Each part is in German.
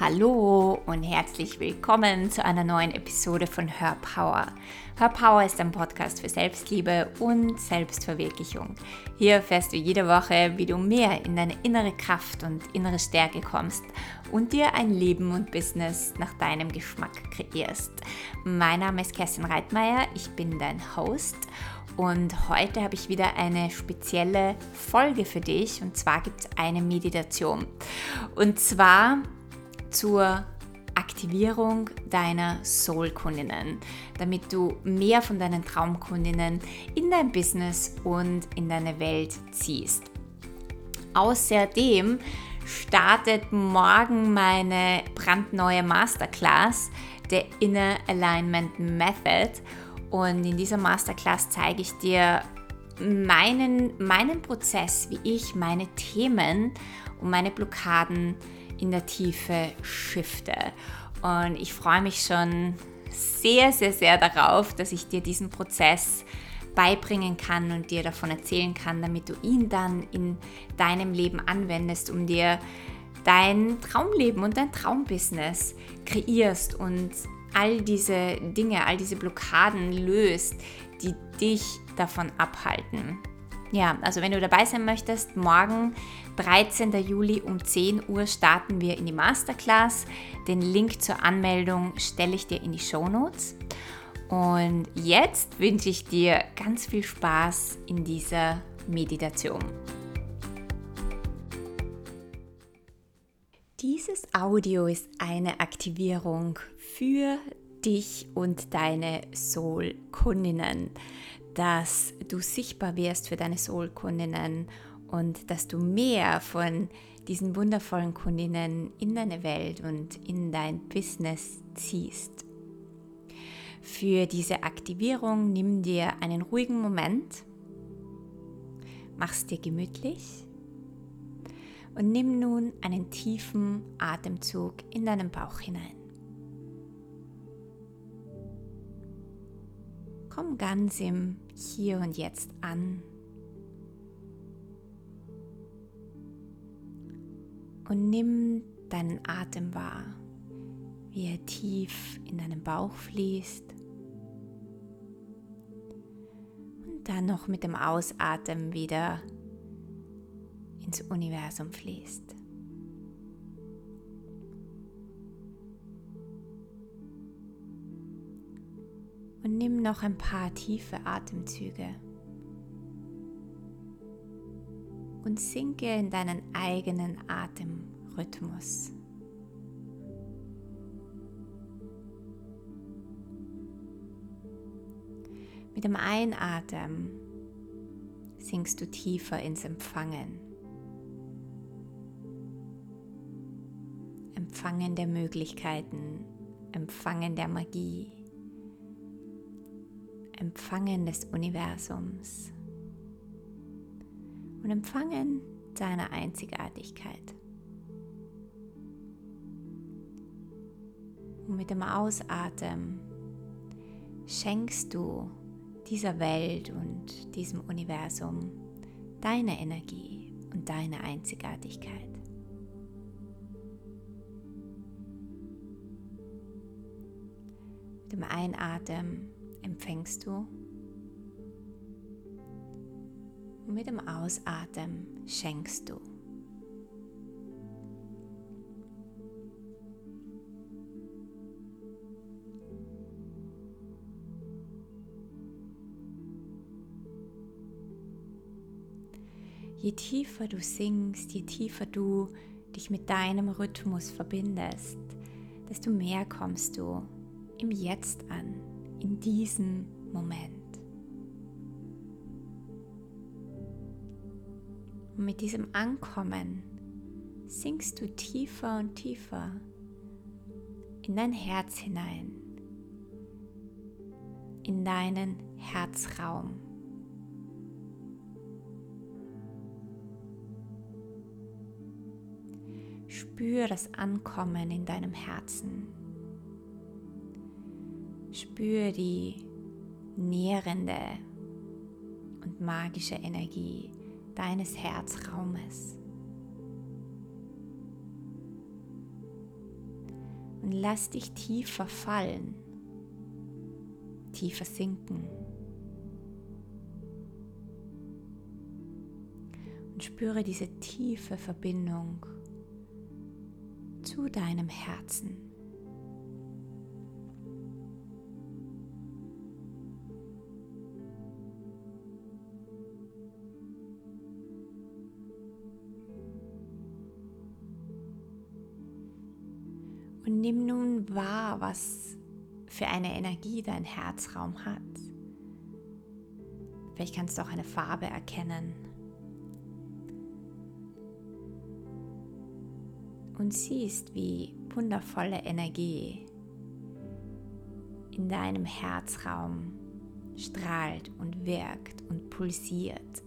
Hallo und herzlich willkommen zu einer neuen Episode von Her Power. Her Power ist ein Podcast für Selbstliebe und Selbstverwirklichung. Hier erfährst du jede Woche, wie du mehr in deine innere Kraft und innere Stärke kommst und dir ein Leben und Business nach deinem Geschmack kreierst. Mein Name ist Kerstin Reitmeier, ich bin dein Host und heute habe ich wieder eine spezielle Folge für dich und zwar gibt es eine Meditation. Und zwar zur Aktivierung deiner Soul-Kundinnen, damit du mehr von deinen Traumkundinnen in dein Business und in deine Welt ziehst. Außerdem startet morgen meine brandneue Masterclass, der Inner Alignment Method. Und in dieser Masterclass zeige ich dir meinen, meinen Prozess, wie ich meine Themen und meine Blockaden in der Tiefe shifte. Und ich freue mich schon sehr, sehr, sehr darauf, dass ich dir diesen Prozess beibringen kann und dir davon erzählen kann, damit du ihn dann in deinem Leben anwendest, um dir dein Traumleben und dein Traumbusiness kreierst und all diese Dinge, all diese Blockaden löst, die dich davon abhalten. Ja, also wenn du dabei sein möchtest, morgen 13. Juli um 10 Uhr starten wir in die Masterclass. Den Link zur Anmeldung stelle ich dir in die Show Notes. Und jetzt wünsche ich dir ganz viel Spaß in dieser Meditation. Dieses Audio ist eine Aktivierung für dich und deine Soul-Kundinnen dass du sichtbar wirst für deine Soul-Kundinnen und dass du mehr von diesen wundervollen Kundinnen in deine Welt und in dein Business ziehst. Für diese Aktivierung nimm dir einen ruhigen Moment, mach's dir gemütlich und nimm nun einen tiefen Atemzug in deinen Bauch hinein. Komm ganz im Hier und Jetzt an. Und nimm deinen Atem wahr, wie er tief in deinen Bauch fließt. Und dann noch mit dem Ausatmen wieder ins Universum fließt. Und nimm noch ein paar tiefe Atemzüge und sinke in deinen eigenen Atemrhythmus. Mit dem Einatmen sinkst du tiefer ins Empfangen. Empfangen der Möglichkeiten, Empfangen der Magie. Empfangen des Universums und Empfangen deiner Einzigartigkeit. Und mit dem Ausatmen schenkst du dieser Welt und diesem Universum deine Energie und deine Einzigartigkeit. Mit dem Einatmen empfängst du. Und mit dem Ausatmen schenkst du. Je tiefer du singst, je tiefer du dich mit deinem Rhythmus verbindest, desto mehr kommst du im Jetzt an in diesem Moment. Und mit diesem Ankommen sinkst du tiefer und tiefer in dein Herz hinein, in deinen Herzraum. Spür das Ankommen in deinem Herzen. Spür die nährende und magische Energie deines Herzraumes. Und lass dich tiefer fallen, tiefer sinken. Und spüre diese tiefe Verbindung zu deinem Herzen. Nimm nun wahr, was für eine Energie dein Herzraum hat. Vielleicht kannst du auch eine Farbe erkennen. Und siehst, wie wundervolle Energie in deinem Herzraum strahlt und wirkt und pulsiert.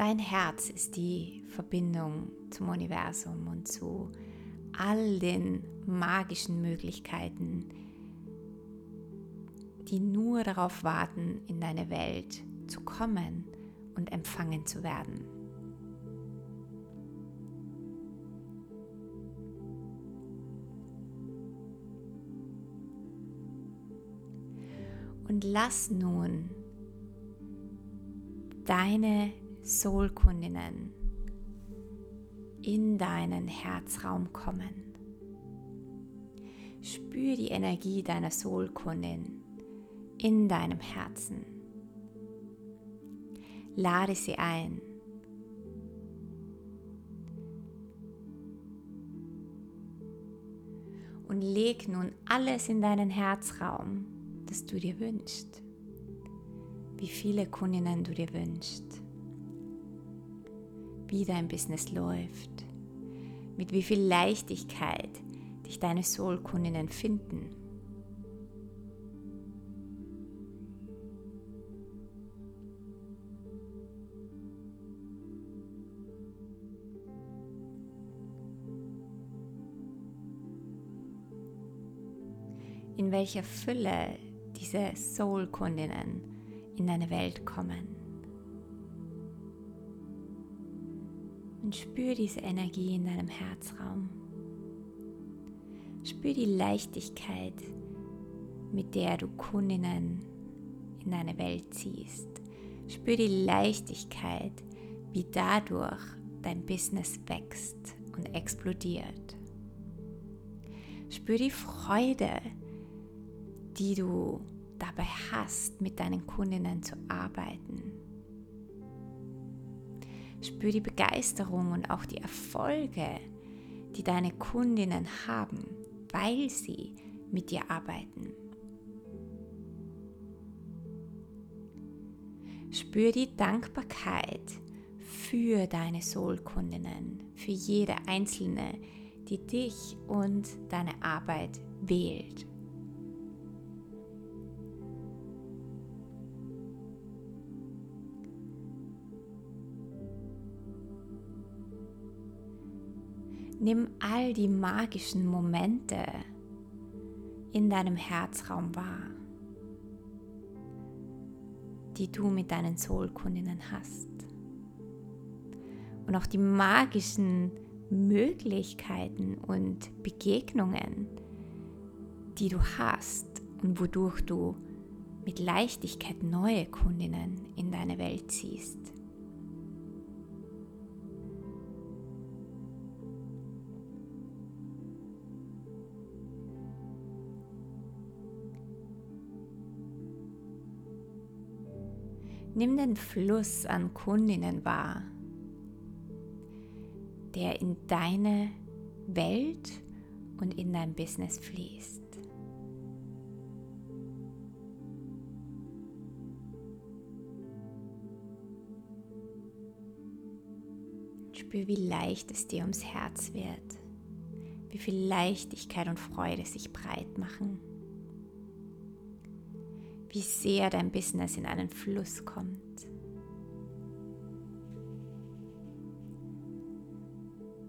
Dein Herz ist die Verbindung zum Universum und zu all den magischen Möglichkeiten, die nur darauf warten, in deine Welt zu kommen und empfangen zu werden. Und lass nun deine Soulkundinnen in deinen Herzraum kommen. Spür die Energie deiner Soulkundin in deinem Herzen. Lade sie ein. Und leg nun alles in deinen Herzraum, das du dir wünschst. Wie viele Kundinnen du dir wünschst wie dein Business läuft, mit wie viel Leichtigkeit dich deine Soul-Kundinnen finden. in welcher Fülle diese Soul-Kundinnen in deine Welt kommen. Und spür diese Energie in deinem Herzraum. Spür die Leichtigkeit, mit der du Kundinnen in deine Welt ziehst. Spür die Leichtigkeit, wie dadurch dein Business wächst und explodiert. Spür die Freude, die du dabei hast, mit deinen Kundinnen zu arbeiten Spür die Begeisterung und auch die Erfolge, die deine Kundinnen haben, weil sie mit dir arbeiten. Spür die Dankbarkeit für deine Soul-Kundinnen, für jede einzelne, die dich und deine Arbeit wählt. Nimm all die magischen Momente in deinem Herzraum wahr, die du mit deinen Soulkundinnen hast. Und auch die magischen Möglichkeiten und Begegnungen, die du hast und wodurch du mit Leichtigkeit neue Kundinnen in deine Welt ziehst. Nimm den Fluss an Kundinnen wahr, der in deine Welt und in dein Business fließt. Spür, wie leicht es dir ums Herz wird, wie viel Leichtigkeit und Freude sich breit machen wie sehr dein Business in einen Fluss kommt.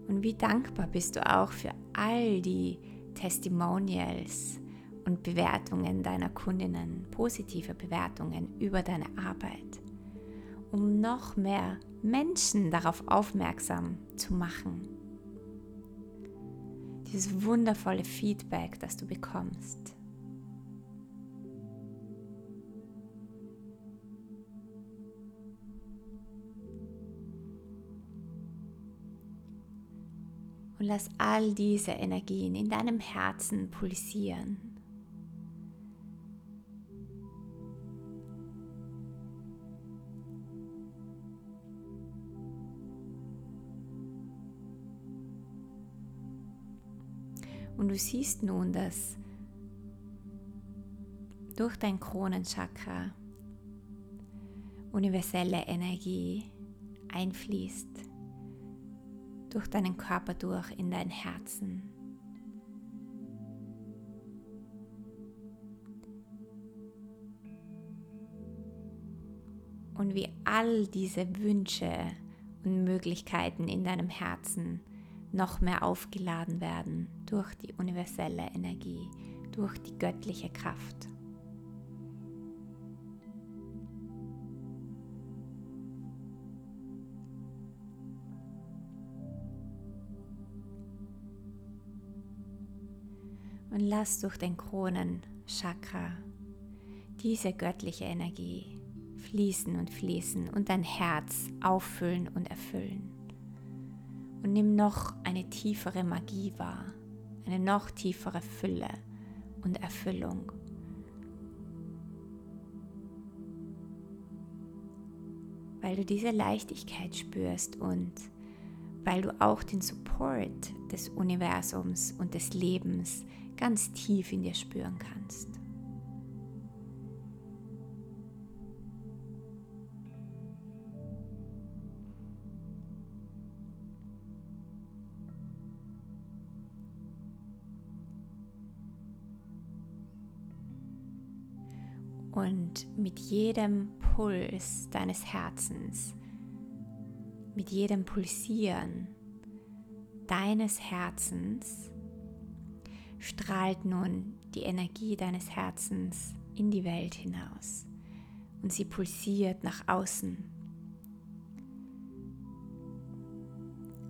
Und wie dankbar bist du auch für all die Testimonials und Bewertungen deiner Kundinnen, positive Bewertungen über deine Arbeit, um noch mehr Menschen darauf aufmerksam zu machen. Dieses wundervolle Feedback, das du bekommst. Und lass all diese Energien in deinem Herzen pulsieren. Und du siehst nun, dass durch dein Kronenchakra universelle Energie einfließt durch deinen Körper durch in dein Herzen. Und wie all diese Wünsche und Möglichkeiten in deinem Herzen noch mehr aufgeladen werden durch die universelle Energie, durch die göttliche Kraft. Und lass durch den Kronenchakra diese göttliche Energie fließen und fließen und dein Herz auffüllen und erfüllen. Und nimm noch eine tiefere Magie wahr, eine noch tiefere Fülle und Erfüllung. Weil du diese Leichtigkeit spürst und weil du auch den Support des Universums und des Lebens ganz tief in dir spüren kannst. Und mit jedem Puls deines Herzens, mit jedem Pulsieren deines Herzens, strahlt nun die Energie deines Herzens in die Welt hinaus und sie pulsiert nach außen.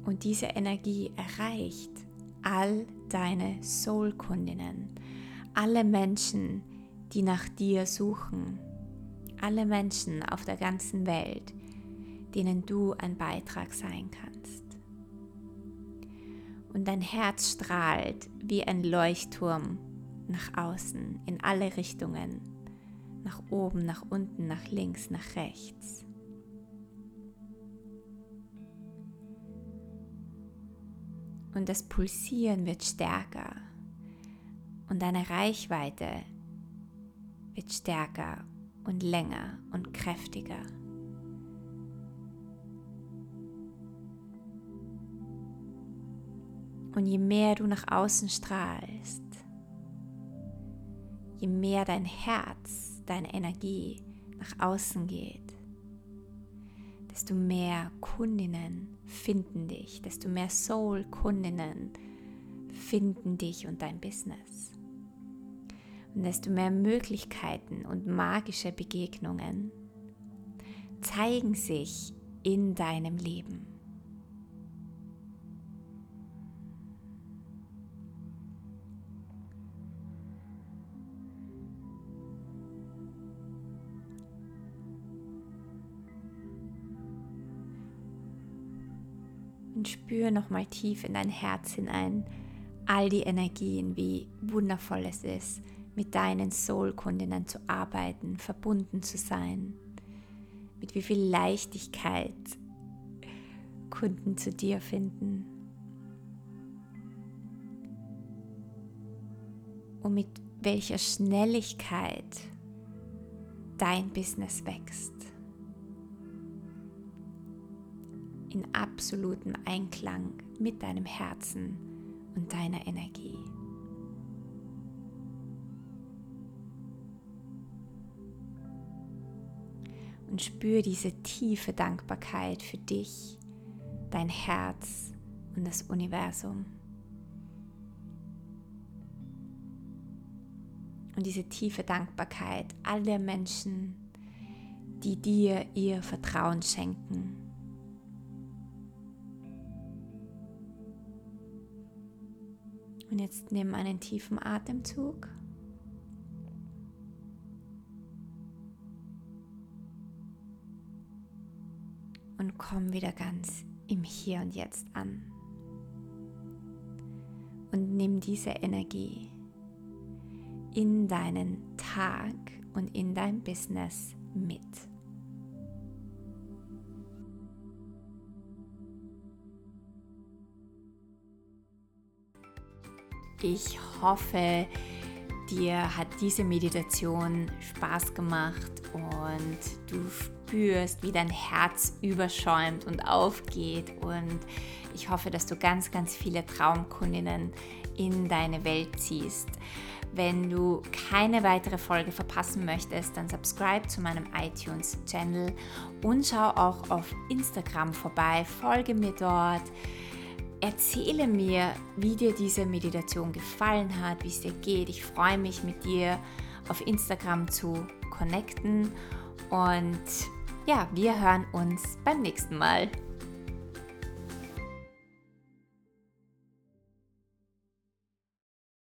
Und diese Energie erreicht all deine Soul-Kundinnen, alle Menschen, die nach dir suchen, alle Menschen auf der ganzen Welt, denen du ein Beitrag sein kannst und dein Herz strahlt wie ein Leuchtturm nach außen, in alle Richtungen, nach oben, nach unten, nach links, nach rechts. Und das Pulsieren wird stärker und deine Reichweite wird stärker und länger und kräftiger. Und je mehr du nach außen strahlst, je mehr dein Herz, deine Energie nach außen geht, desto mehr Kundinnen finden dich, desto mehr Soul-Kundinnen finden dich und dein Business. Und desto mehr Möglichkeiten und magische Begegnungen zeigen sich in deinem Leben. Und spüre nochmal tief in dein Herz hinein all die Energien, wie wundervoll es ist, mit deinen Soul-Kundinnen zu arbeiten, verbunden zu sein, mit wie viel Leichtigkeit Kunden zu dir finden und mit welcher Schnelligkeit dein Business wächst. In absolutem Einklang mit deinem Herzen und deiner Energie. Und spür diese tiefe Dankbarkeit für dich, dein Herz und das Universum. und diese tiefe Dankbarkeit all der Menschen, die dir ihr Vertrauen schenken. Und jetzt nimm einen tiefen Atemzug. Und komm wieder ganz im Hier und Jetzt an. Und nimm diese Energie in deinen Tag und in dein Business mit. Ich hoffe, dir hat diese Meditation Spaß gemacht und du spürst, wie dein Herz überschäumt und aufgeht. Und ich hoffe, dass du ganz, ganz viele Traumkundinnen in deine Welt ziehst. Wenn du keine weitere Folge verpassen möchtest, dann subscribe zu meinem iTunes-Channel und schau auch auf Instagram vorbei. Folge mir dort. Erzähle mir, wie dir diese Meditation gefallen hat, wie es dir geht. Ich freue mich, mit dir auf Instagram zu connecten. Und ja, wir hören uns beim nächsten Mal.